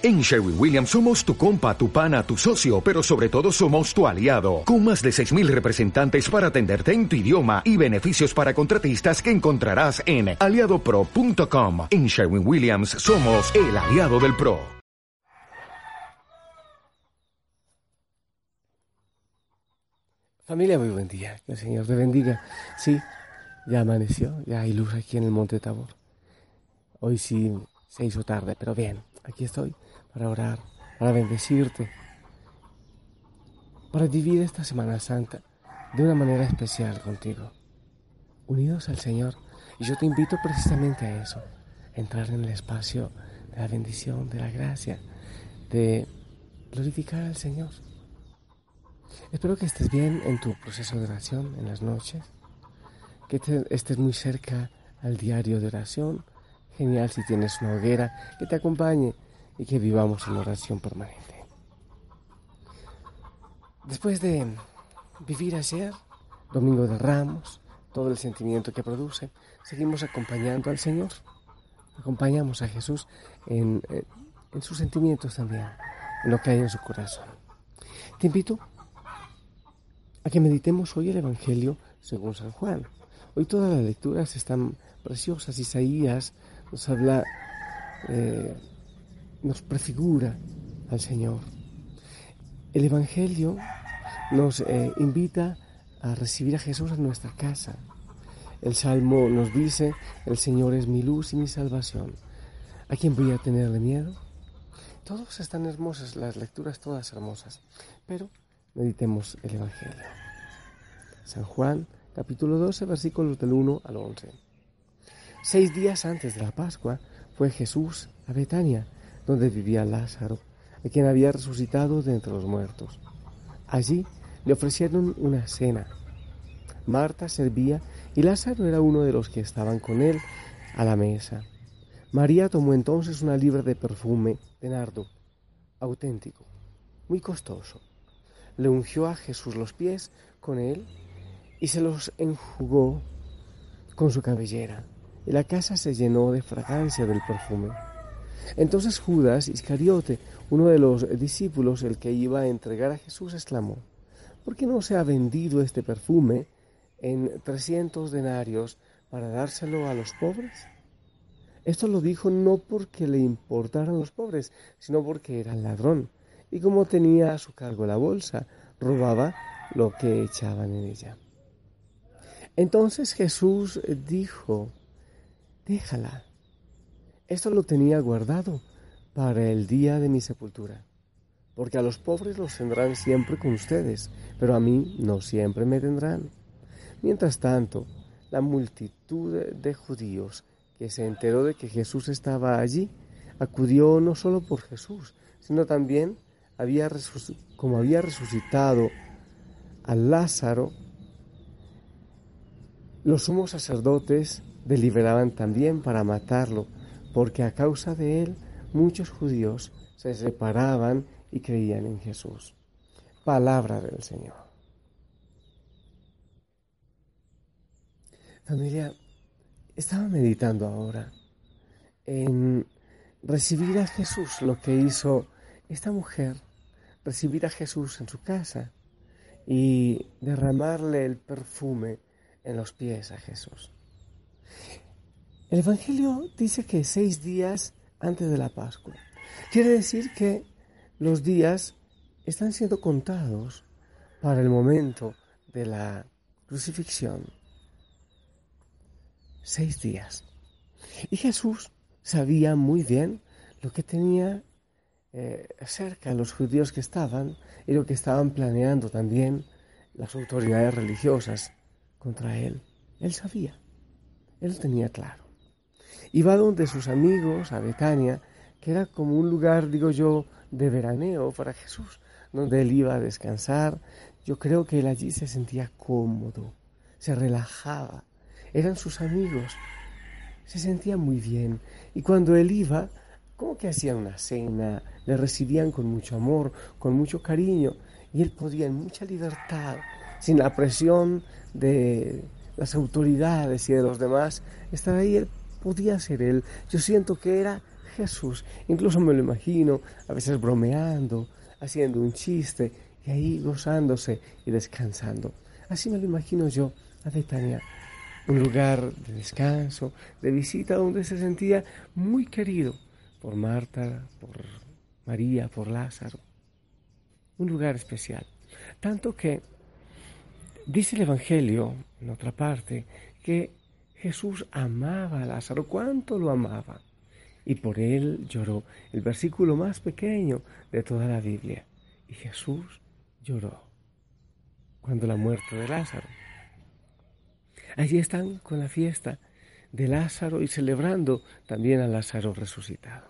En Sherwin Williams somos tu compa, tu pana, tu socio, pero sobre todo somos tu aliado, con más de 6.000 representantes para atenderte en tu idioma y beneficios para contratistas que encontrarás en aliadopro.com. En Sherwin Williams somos el aliado del PRO. Familia, muy buen día, que el Señor te bendiga. Sí, ya amaneció, ya hay luz aquí en el Monte Tabor. Hoy sí se hizo tarde, pero bien, aquí estoy para orar, para bendecirte, para vivir esta Semana Santa de una manera especial contigo, unidos al Señor. Y yo te invito precisamente a eso, a entrar en el espacio de la bendición, de la gracia, de glorificar al Señor. Espero que estés bien en tu proceso de oración en las noches, que estés muy cerca al diario de oración. Genial si tienes una hoguera que te acompañe y que vivamos en oración permanente. Después de vivir ayer, Domingo de Ramos, todo el sentimiento que produce, seguimos acompañando al Señor. Acompañamos a Jesús en, eh, en sus sentimientos también, en lo que hay en su corazón. Te invito a que meditemos hoy el Evangelio según San Juan. Hoy todas las lecturas están preciosas. Isaías nos habla eh, nos prefigura al Señor. El Evangelio nos eh, invita a recibir a Jesús en nuestra casa. El Salmo nos dice, el Señor es mi luz y mi salvación. ¿A quién voy a tenerle miedo? Todos están hermosas, las lecturas todas hermosas, pero meditemos el Evangelio. San Juan, capítulo 12, versículos del 1 al 11. Seis días antes de la Pascua fue Jesús a Betania donde vivía Lázaro, a quien había resucitado de entre los muertos. Allí le ofrecieron una cena. Marta servía y Lázaro era uno de los que estaban con él a la mesa. María tomó entonces una libra de perfume de nardo, auténtico, muy costoso. Le ungió a Jesús los pies con él y se los enjugó con su cabellera. Y la casa se llenó de fragancia del perfume. Entonces Judas Iscariote, uno de los discípulos, el que iba a entregar a Jesús, exclamó, ¿por qué no se ha vendido este perfume en trescientos denarios para dárselo a los pobres? Esto lo dijo no porque le importaran los pobres, sino porque era ladrón, y como tenía a su cargo la bolsa, robaba lo que echaban en ella. Entonces Jesús dijo, déjala esto lo tenía guardado para el día de mi sepultura, porque a los pobres los tendrán siempre con ustedes, pero a mí no siempre me tendrán. Mientras tanto, la multitud de judíos que se enteró de que Jesús estaba allí, acudió no solo por Jesús, sino también había como había resucitado a Lázaro, los sumos sacerdotes deliberaban también para matarlo, porque a causa de él muchos judíos se separaban y creían en Jesús. Palabra del Señor. Familia, estaba meditando ahora en recibir a Jesús, lo que hizo esta mujer, recibir a Jesús en su casa y derramarle el perfume en los pies a Jesús. El Evangelio dice que seis días antes de la Pascua. Quiere decir que los días están siendo contados para el momento de la crucifixión. Seis días. Y Jesús sabía muy bien lo que tenía eh, cerca los judíos que estaban y lo que estaban planeando también las autoridades religiosas contra él. Él sabía, él tenía claro. Iba donde sus amigos, a Betania, que era como un lugar, digo yo, de veraneo para Jesús, donde él iba a descansar. Yo creo que él allí se sentía cómodo, se relajaba. Eran sus amigos, se sentía muy bien. Y cuando él iba, como que hacían una cena, le recibían con mucho amor, con mucho cariño, y él podía en mucha libertad, sin la presión de las autoridades y de los demás, estar ahí podía ser él. Yo siento que era Jesús. Incluso me lo imagino, a veces bromeando, haciendo un chiste y ahí gozándose y descansando. Así me lo imagino yo a Betania, un lugar de descanso, de visita donde se sentía muy querido por Marta, por María, por Lázaro. Un lugar especial. Tanto que dice el Evangelio, en otra parte, que Jesús amaba a Lázaro. ¿Cuánto lo amaba? Y por él lloró. El versículo más pequeño de toda la Biblia. Y Jesús lloró cuando la muerte de Lázaro. Allí están con la fiesta de Lázaro y celebrando también a Lázaro resucitado.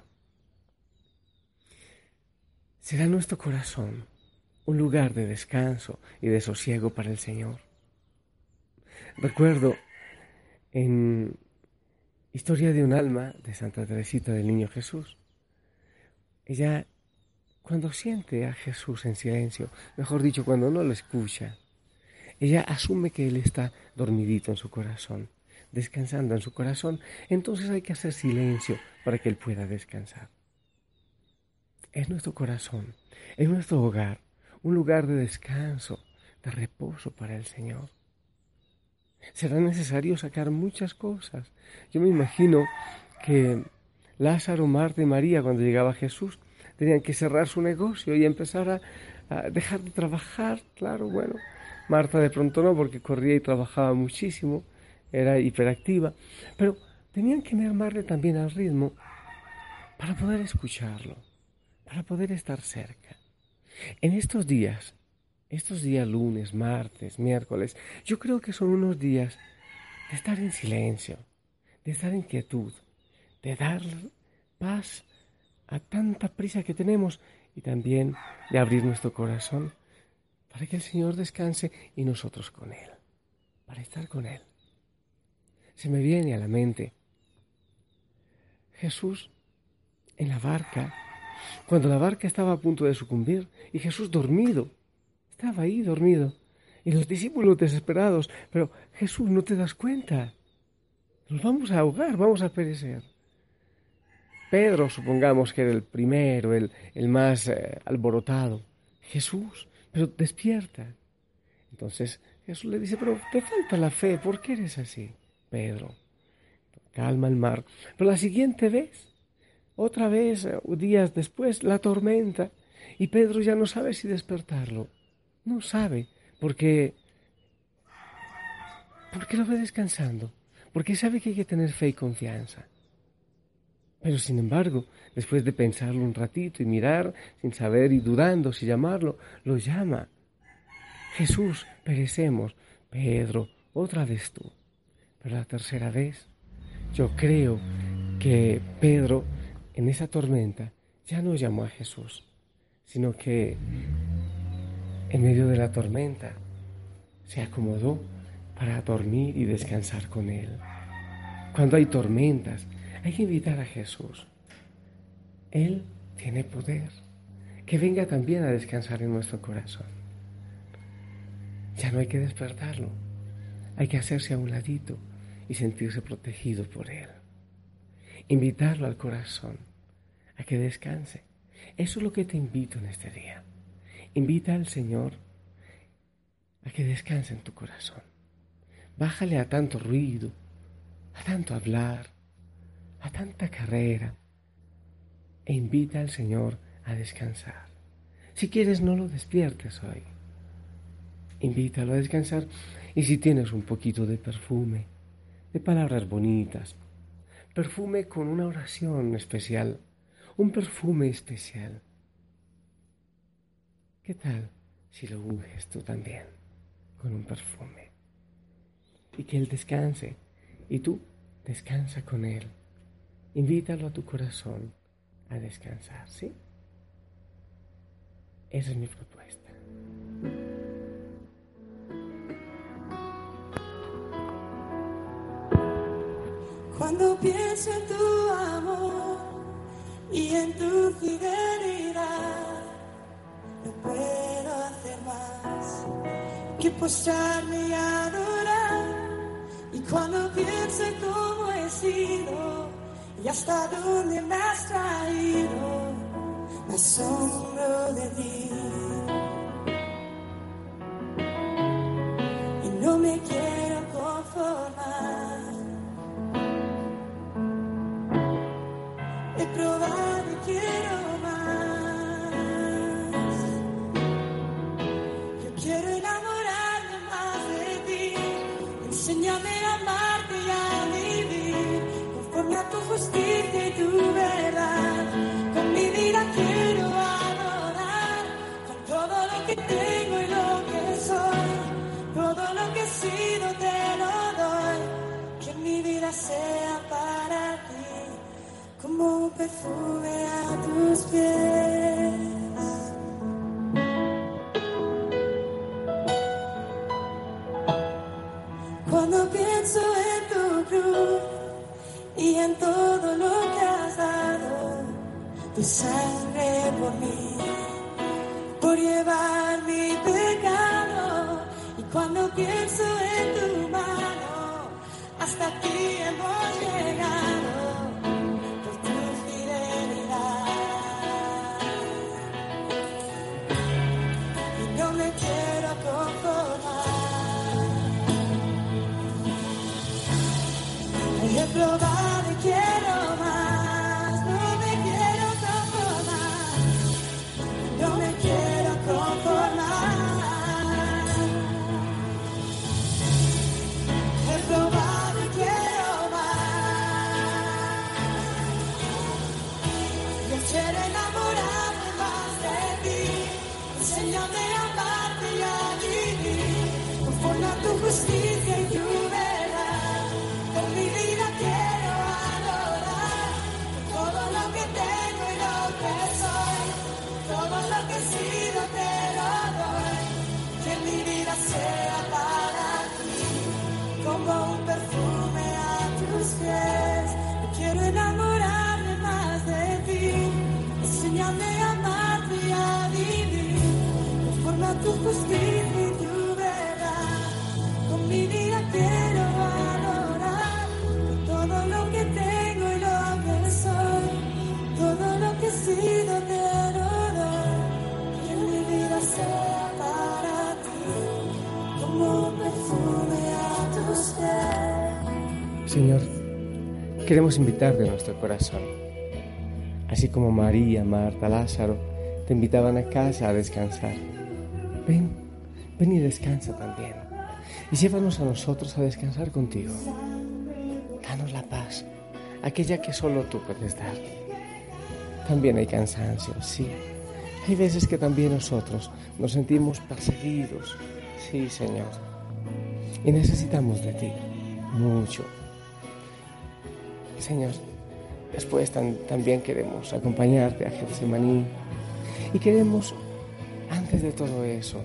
Será nuestro corazón un lugar de descanso y de sosiego para el Señor. Recuerdo en Historia de un alma de Santa Teresita del Niño Jesús. Ella, cuando siente a Jesús en silencio, mejor dicho, cuando no lo escucha, ella asume que Él está dormidito en su corazón, descansando en su corazón, entonces hay que hacer silencio para que Él pueda descansar. Es nuestro corazón, es nuestro hogar, un lugar de descanso, de reposo para el Señor. Será necesario sacar muchas cosas. Yo me imagino que Lázaro, Marta y María, cuando llegaba Jesús, tenían que cerrar su negocio y empezar a, dejar de trabajar, claro, bueno, Marta de pronto no, porque corría y trabajaba muchísimo, era hiperactiva, pero tenían que mermarle también al ritmo para poder escucharlo, para poder estar cerca. En estos días, estos días lunes, martes, miércoles, yo creo que son unos días de estar en silencio, de estar en quietud, de dar paz a tanta prisa que tenemos y también de abrir nuestro corazón para que el Señor descanse y nosotros con Él, para estar con Él. Se me viene a la mente Jesús en la barca, cuando la barca estaba a punto de sucumbir y Jesús dormido, estaba ahí dormido, y los discípulos desesperados, pero Jesús, no te das cuenta, nos vamos a ahogar, vamos a perecer. Pedro, supongamos que era el primero, el, el más eh, alborotado. Jesús, pero despierta. Entonces Jesús le dice, pero te falta la fe, ¿por qué eres así? Pedro, calma el mar. Pero la siguiente vez, otra vez, eh, días después, la tormenta, y Pedro ya no sabe si despertarlo. No sabe, porque, porque lo ve descansando, porque sabe que hay que tener fe y confianza. Pero sin embargo, después de pensarlo un ratito y mirar sin saber y dudando si llamarlo, lo llama. Jesús, perecemos. Pedro, otra vez tú. Pero la tercera vez, yo creo que Pedro en esa tormenta ya no llamó a Jesús, sino que en medio de la tormenta se acomodó para dormir y descansar con Él. Cuando hay tormentas, hay que invitar a Jesús. Él tiene poder. Que venga también a descansar en nuestro corazón. Ya no hay que despertarlo. Hay que hacerse a un ladito y sentirse protegido por Él. Invitarlo al corazón a que descanse. Eso es lo que te invito en este día. Invita al Señor a que descanse en tu corazón. Bájale a tanto ruido, a tanto hablar, a tanta carrera e invita al Señor a descansar. Si quieres, no lo despiertes hoy. Invítalo a descansar y si tienes un poquito de perfume, de palabras bonitas, perfume con una oración especial, un perfume especial. ¿Qué tal si lo unges tú también con un perfume? Y que Él descanse y tú descansa con Él. Invítalo a tu corazón a descansar, ¿sí? Esa es mi propuesta. Cuando pienso en tu amor y en tu fidelidad, puedo hacer más que postrarme y adorar. Y cuando pienso en cómo he sido, y hasta dónde me has traído, me asombro de ti. Y no me quiero conformar. Perfume a tus pies. En todo lo que has dado, tu sangre por mí, por llevar mi pecado. Y cuando pienso en tu mano, hasta aquí hemos llegado por tu fidelidad. Y no me quiero conformar. He probado mi vida quiero con todo lo que tengo y lo que soy, todo lo que he sido te adoro. Que mi vida sea para ti como perfume a tus pies. Señor, queremos invitar de nuestro corazón. Así como María, Marta, Lázaro te invitaban a casa a descansar. Ven, ven y descansa también. Y llévanos a nosotros a descansar contigo. Danos la paz, aquella que solo tú puedes dar. También hay cansancio, sí. Hay veces que también nosotros nos sentimos perseguidos. Sí, Señor. Y necesitamos de ti, mucho. Señor, después también queremos acompañarte a Getsemaní y queremos, antes de todo eso,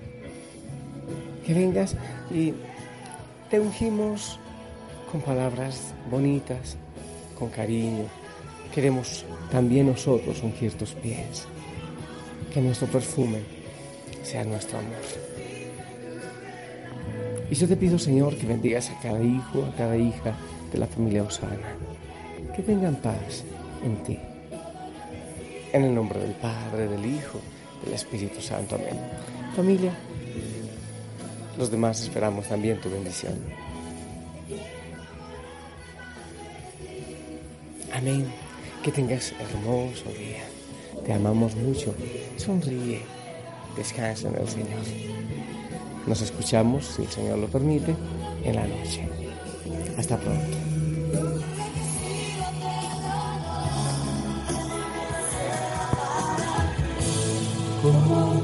que vengas y te ungimos con palabras bonitas, con cariño. Queremos también nosotros ungir tus pies, que nuestro perfume sea nuestro amor. Y yo te pido, Señor, que bendigas a cada hijo, a cada hija de la familia Osana que tengan paz en ti. En el nombre del Padre, del Hijo, del Espíritu Santo. Amén. Familia, los demás esperamos también tu bendición. Amén. Que tengas hermoso día. Te amamos mucho. Sonríe. Descansa en el Señor. Nos escuchamos, si el Señor lo permite, en la noche. Hasta pronto. Como